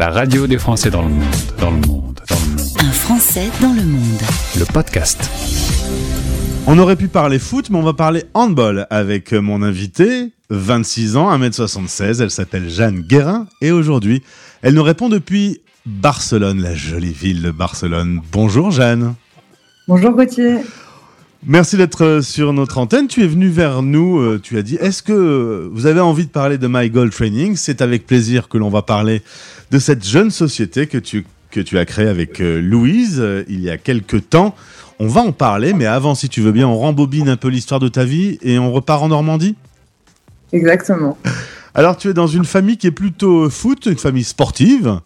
La radio des Français dans le monde, dans le monde, dans le monde. Un Français dans le monde. Le podcast. On aurait pu parler foot, mais on va parler handball avec mon invitée, 26 ans, 1m76. Elle s'appelle Jeanne Guérin et aujourd'hui, elle nous répond depuis Barcelone, la jolie ville de Barcelone. Bonjour Jeanne. Bonjour Gauthier. Merci d'être sur notre antenne. Tu es venu vers nous, euh, tu as dit, est-ce que vous avez envie de parler de My Goal Training? C'est avec plaisir que l'on va parler de cette jeune société que tu, que tu as créée avec euh, Louise euh, il y a quelques temps. On va en parler, mais avant, si tu veux bien, on rembobine un peu l'histoire de ta vie et on repart en Normandie Exactement. Alors, tu es dans une famille qui est plutôt foot, une famille sportive.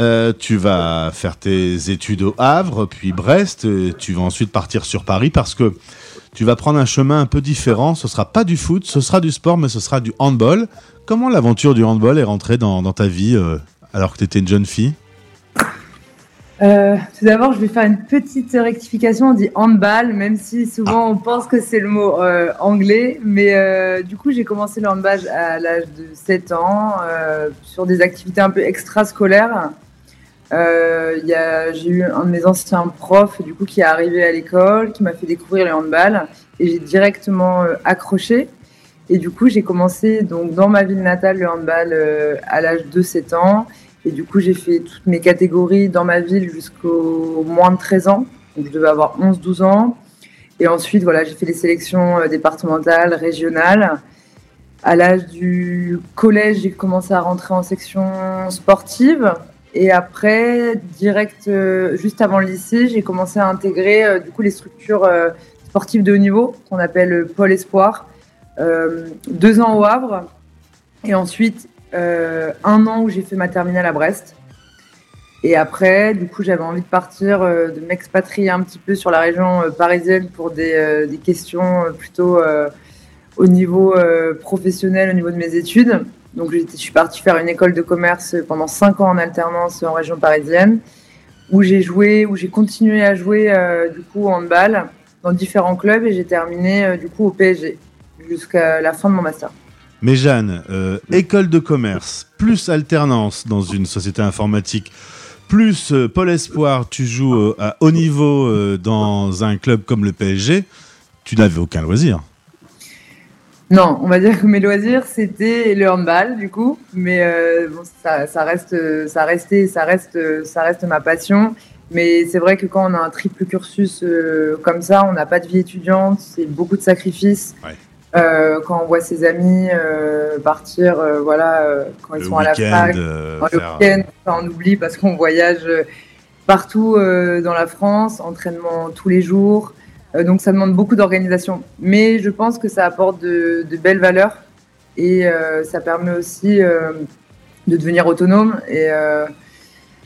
Euh, tu vas faire tes études au Havre, puis Brest. Tu vas ensuite partir sur Paris parce que tu vas prendre un chemin un peu différent. Ce sera pas du foot, ce sera du sport, mais ce sera du handball. Comment l'aventure du handball est rentrée dans, ta vie euh, alors que tu étais une jeune fille? Euh, tout d'abord, je vais faire une petite rectification. On dit handball, même si souvent on pense que c'est le mot anglais. Mais du coup, j'ai commencé le handball à l'âge de 7 ans sur des activités un peu extrascolaires. Euh, J'ai eu un de mes anciens profs du coup, qui est arrivé à l'école, qui m'a fait découvrir le handball. Et j'ai directement euh, accroché. Et du coup, j'ai commencé donc, dans ma ville natale le handball euh, à l'âge de 7 ans. Et du coup, j'ai fait toutes mes catégories dans ma ville jusqu'au moins de 13 ans. Donc, je devais avoir 11-12 ans. Et ensuite, voilà, j'ai fait les sélections départementales, régionales. À l'âge du collège, j'ai commencé à rentrer en section sportive. Et après, direct, euh, juste avant le lycée, j'ai commencé à intégrer euh, du coup les structures euh, sportives de haut niveau qu'on appelle Pôle Espoir. Deux ans au Havre. Et ensuite, un an où j'ai fait ma terminale à Brest. Et après, du coup, j'avais envie de partir, de m'expatrier un petit peu sur la région parisienne pour des, questions plutôt au niveau professionnel, au niveau de mes études. Donc, je suis partie faire une école de commerce pendant cinq ans en alternance en région parisienne, où j'ai joué, où j'ai continué à jouer euh, du coup en handball dans différents clubs et j'ai terminé euh, du coup au PSG jusqu'à la fin de mon master. Mais Jeanne, euh, école de commerce, plus alternance dans une société informatique, plus Pôle Espoir, tu joues à haut niveau dans un club comme le PSG, tu n'avais aucun loisir. Non, on va dire que mes loisirs c'était le handball du coup, mais euh, bon, ça, ça reste, ça restait, ça reste, ça reste ma passion. Mais c'est vrai que quand on a un triple cursus euh, comme ça, on n'a pas de vie étudiante, c'est beaucoup de sacrifices. Ouais. Euh, quand on voit ses amis euh, partir, euh, voilà, euh, quand ils Le sont à la fac, euh, dans le week-end, on oublie parce qu'on voyage partout euh, dans la France, entraînement tous les jours. Euh, donc ça demande beaucoup d'organisation. Mais je pense que ça apporte de, de belles valeurs et euh, ça permet aussi euh, de devenir autonome. Et euh,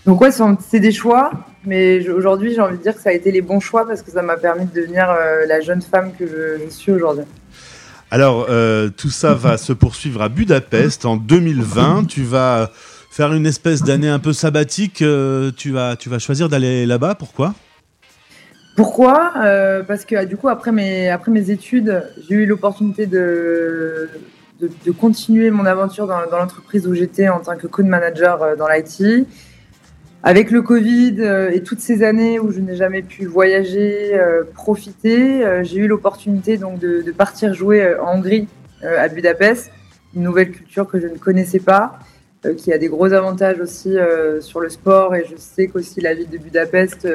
donc ouais, c'est des choix. Mais aujourd'hui, j'ai envie de dire que ça a été les bons choix parce que ça m'a permis de devenir la jeune femme que je, je suis aujourd'hui. Alors, tout ça va se poursuivre à Budapest en 2020. Tu vas faire une espèce d'année un peu sabbatique. tu, vas, tu vas choisir d'aller là-bas. Pourquoi? Pourquoi? Euh, Parce que du coup, après mes, après mes études, j'ai eu l'opportunité de, de, de continuer mon aventure dans, dans l'entreprise où j'étais en tant que code manager euh, dans l'IT. Avec le Covid euh, et toutes ces années où je n'ai jamais pu voyager, profiter, j'ai eu l'opportunité donc de, de partir jouer en Hongrie, à Budapest, une nouvelle culture que je ne connaissais pas, qui a des gros avantages aussi sur le sport. Et je sais qu'aussi la ville de Budapest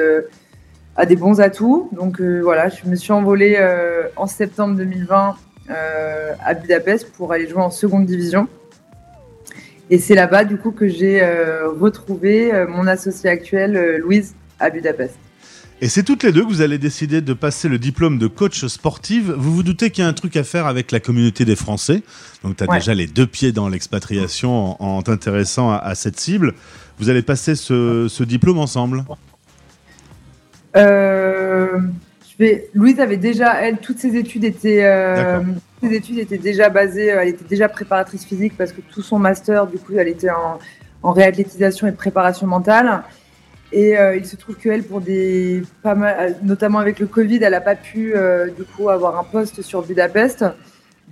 a des bons atouts. Donc euh, voilà, je me suis envolée euh, en septembre 2020 euh, à Budapest pour aller jouer en seconde division. Et c'est là-bas du coup que j'ai retrouvé mon associé actuel, Louise, à Budapest. Et c'est toutes les deux que vous allez décider de passer le diplôme de coach sportive. Vous vous doutez qu'il y a un truc à faire avec la communauté des Français. Donc tu as Ouais. déjà les deux pieds dans l'expatriation en, en t'intéressant à, à cette cible. Vous allez passer ce, ce diplôme ensemble. Euh, je vais... Louise avait déjà, elle, toutes ses études étaient, euh, ses études étaient déjà basées, euh, elle était déjà préparatrice physique parce que tout son master, du coup, elle était en, en réathlétisation et préparation mentale. Et euh, il se trouve qu'elle, pour des, pas mal, notamment avec le Covid, elle n'a pas pu du coup avoir un poste sur Budapest.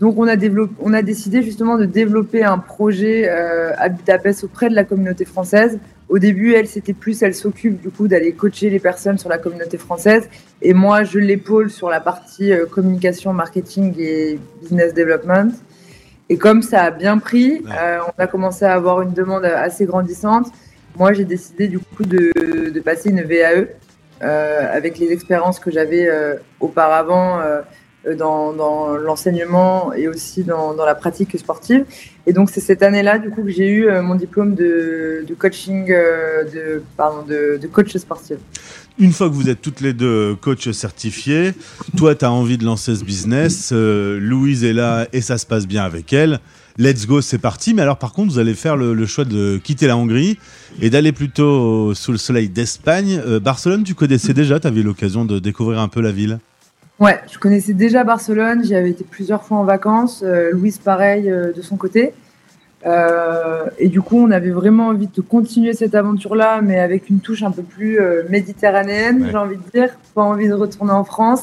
Donc on a, développé, on a décidé justement de développer un projet à Budapest auprès de la communauté française. Au début, elle, c'était plus, elle s'occupe du coup d'aller coacher les personnes sur la communauté française. Et moi, je l'épaule sur la partie euh, communication, marketing et business development. Et comme ça a bien pris, euh, on a commencé à avoir une demande assez grandissante. Moi, j'ai décidé du coup de, de passer une VAE euh, avec les expériences que j'avais auparavant dans, dans l'enseignement et aussi dans, la pratique sportive. Et donc, c'est cette année-là, du coup, que j'ai eu mon diplôme de, coaching, pardon, de, coach sportif. Une fois que vous êtes toutes les deux coachs certifiés, toi, tu as envie de lancer ce business, euh, Louise est là et ça se passe bien avec elle. Let's go, c'est parti. Mais alors, par contre, vous allez faire le, choix de quitter la Hongrie et d'aller plutôt sous le soleil d'Espagne. Euh, Barcelone, tu connaissais déjà Tu avais l'occasion de découvrir un peu la ville Ouais, je connaissais déjà Barcelone. J'y avais été plusieurs fois en vacances. Euh, Louise, pareil, euh, de son côté. Euh, et du coup, on avait vraiment envie de continuer cette aventure-là, mais avec une touche un peu plus euh, méditerranéenne, ouais. j'ai envie de dire. Pas envie de retourner en France.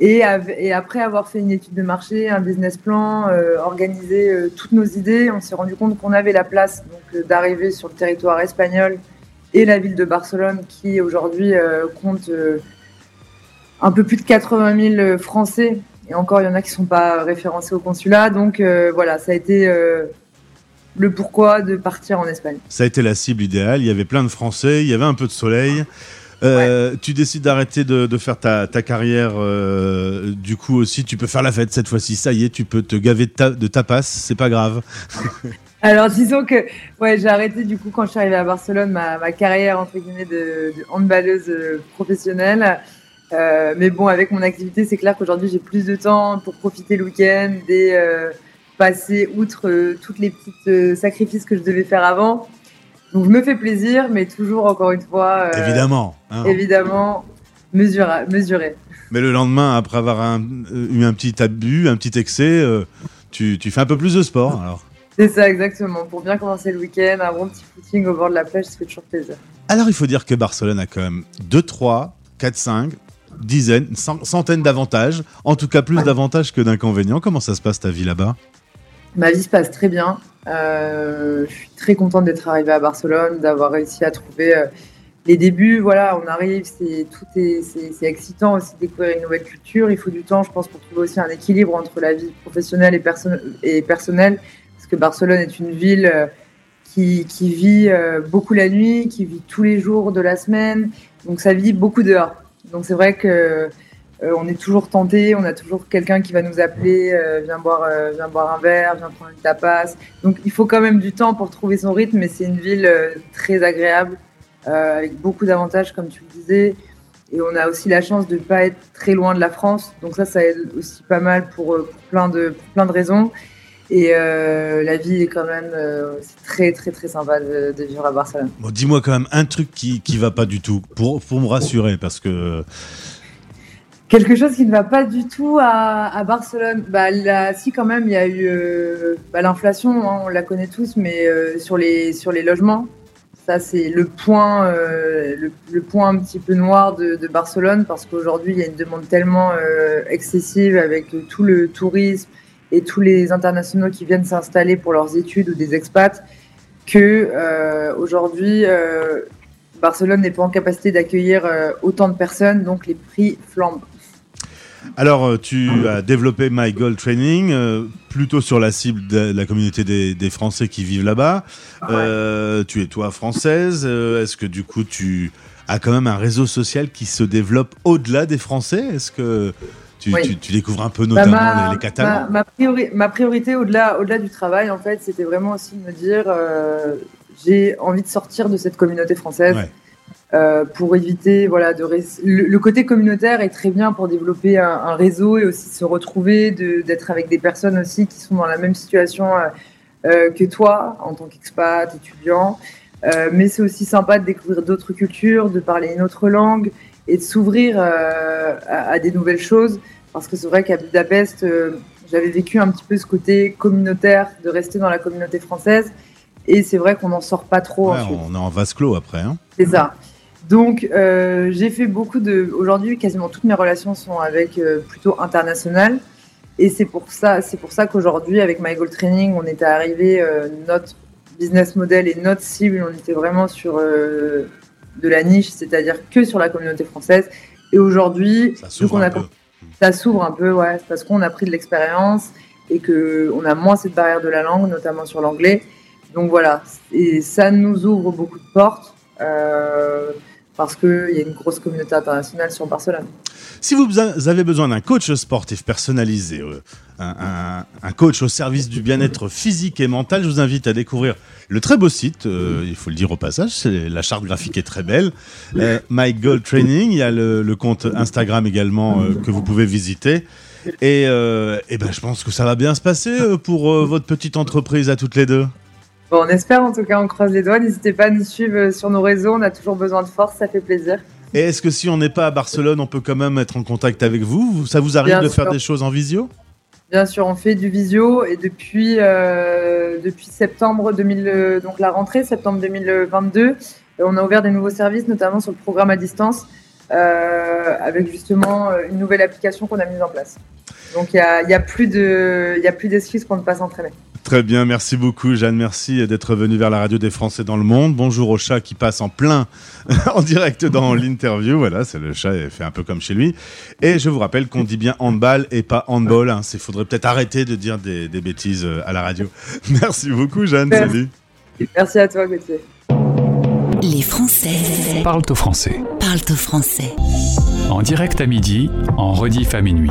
Et, et, après avoir fait une étude de marché, un business plan, euh, organisé euh, toutes nos idées, on s'est rendu compte qu'on avait la place donc d'arriver sur le territoire espagnol et la ville de Barcelone qui aujourd'hui euh, compte un peu plus de 80 000 Français. Et encore, il y en a qui ne sont pas référencés au consulat. Donc voilà, ça a été le pourquoi de partir en Espagne. Ça a été la cible idéale. Il y avait plein de Français, il y avait un peu de soleil. Euh, ouais. Tu décides d'arrêter de, de, faire ta, ta carrière. Euh, du coup aussi, tu peux faire la fête cette fois-ci. Ça y est, tu peux te gaver de, ta, de tapas. C'est pas grave. Alors disons que ouais, j'ai arrêté du coup quand je suis arrivée à Barcelone ma, ma carrière entre guillemets de, de handballeuse euh, professionnelle. Euh, mais bon, avec mon activité, c'est clair qu'aujourd'hui j'ai plus de temps pour profiter le week-end et euh, passer outre euh, toutes les petites sacrifices que je devais faire avant. Donc je me fais plaisir, mais toujours encore une fois. Euh, évidemment. Hein. Évidemment, mesuré, mesuré. Mais le lendemain, après avoir un, eu un petit abus, un petit excès, euh, tu, tu, fais un peu plus de sport alors. C'est ça, exactement. Pour bien commencer le week-end, un bon petit footing au bord de la plage, ça fait toujours plaisir. Alors il faut dire que Barcelone a quand même 2, 3, 4, 5, dizaines, centaines d'avantages. En tout cas, plus ouais. d'avantages que d'inconvénients. Comment ça se passe ta vie là-bas? Ma vie se passe très bien. Euh, je suis très contente d'être arrivée à Barcelone, d'avoir réussi à trouver euh, les débuts. Voilà, on arrive, c'est tout est c'est excitant aussi de découvrir une nouvelle culture. Il faut du temps, je pense, pour trouver aussi un équilibre entre la vie professionnelle et, perso et personnelle, parce que Barcelone est une ville euh, qui, qui vit beaucoup la nuit, qui vit tous les jours de la semaine, donc ça vit beaucoup dehors. Donc c'est vrai que euh, on est toujours tenté, on a toujours quelqu'un qui va nous appeler, euh, viens, boire, euh, viens boire un verre, viens prendre une tapas. Donc il faut quand même du temps pour trouver son rythme, mais c'est une ville très agréable, avec beaucoup d'avantages, comme tu le disais. Et on a aussi la chance de ne pas être très loin de la France. Donc ça, ça aide aussi pas mal pour, plein, de, pour plein de raisons. Et euh, la vie est quand même euh, c'est très très très sympa de, de vivre à Barcelone. Bon, dis-moi quand même un truc qui qui va pas du tout pour pour me rassurer parce que Quelque chose qui ne va pas du tout à, à Barcelone. Bah, là, si quand même, il y a eu euh, bah, l'inflation, hein, on la connaît tous, mais sur les sur les logements, ça c'est le point le, le, point un petit peu noir de, de Barcelone parce qu'aujourd'hui il y a une demande tellement excessive avec tout le tourisme et tous les internationaux qui viennent s'installer pour leurs études ou des expats que euh, aujourd'hui Barcelone n'est pas en capacité d'accueillir autant de personnes, donc les prix flambent. Alors, euh, tu as développé My Goal Training euh, plutôt sur la cible de la communauté des, des Français qui vivent là-bas. Ouais. Euh, tu es toi française. Euh, est-ce que du coup, tu as quand même un réseau social qui se développe au-delà des Français? Est-ce que tu, oui. tu, tu, découvres un peu notamment bah ma, les, Catalans ma, ma, priori ma priorité au-delà au-delà du travail, en fait, c'était vraiment aussi de me dire euh, j'ai envie de sortir de cette communauté française. Ouais. Euh, pour éviter voilà de le, le, côté communautaire est très bien pour développer un, un réseau et aussi se retrouver d'être avec des personnes aussi qui sont dans la même situation euh, euh que toi en tant qu'expat étudiant euh, mais c'est aussi sympa de découvrir d'autres cultures de parler une autre langue et de s'ouvrir euh, à, à, des nouvelles choses parce que c'est vrai qu'à Budapest j'avais vécu un petit peu ce côté communautaire de rester dans la communauté française et c'est vrai qu'on n'en sort pas trop ouais, on est en vase clos après hein. c'est ça donc, euh, j'ai fait beaucoup de. Aujourd'hui, quasiment toutes mes relations sont avec euh, plutôt internationales. Et c'est pour ça, c'est pour ça qu'aujourd'hui, avec My Goal Training, on était arrivé, euh, notre business model et notre cible, on était vraiment sur euh, de la niche, c'est-à-dire que sur la communauté française. Et aujourd'hui, Ça s'ouvre qu'on un peu. un ouais, parce qu'on a pris de l'expérience et que on a moins cette barrière de la langue, notamment sur l'anglais. Donc voilà, et ça nous ouvre beaucoup de portes euh, parce qu'il y a une grosse communauté internationale sur Barcelone. Si vous avez besoin d'un coach sportif personnalisé, euh, un, coach au service du bien-être physique et mental, je vous invite à découvrir le très beau site, euh, il faut le dire au passage, la charte graphique est très belle, euh, My Training, il y a le, compte Instagram également euh, que vous pouvez visiter. Et, euh, eh ben, je pense que ça va bien se passer pour votre petite entreprise à toutes les deux. Bon, on espère en tout cas, on croise les doigts. N'hésitez pas à nous suivre euh, sur nos réseaux, on a toujours besoin de force, ça fait plaisir. Et est-ce que si on n'est pas à Barcelone, on peut quand même être en contact avec vous? Ça vous arrive Bien de faire des choses en visio? Bien sûr, on fait du visio et depuis, euh, depuis septembre 2000, euh, donc la rentrée, septembre 2022, euh, on a ouvert des nouveaux services, notamment sur le programme à distance, euh, avec justement une nouvelle application qu'on a mise en place. Donc il n'y a, y a plus de- il y a plus d'excuses pour ne pas s'entraîner. Très bien, merci beaucoup Jeanne, merci d'être venue vers la radio des Français dans le monde. Bonjour au chat qui passe en plein en direct dans l'interview, voilà, c'est le chat, il fait un peu comme chez lui. Et je vous rappelle qu'on dit bien handball et pas handball, hein. il faudrait peut-être arrêter de dire des, des bêtises euh, à la radio. Merci beaucoup Jeanne, Merci. salut. Merci à toi, Gauthier. Les Français Parle au français. parlent au français. En direct à midi, en rediff à minuit.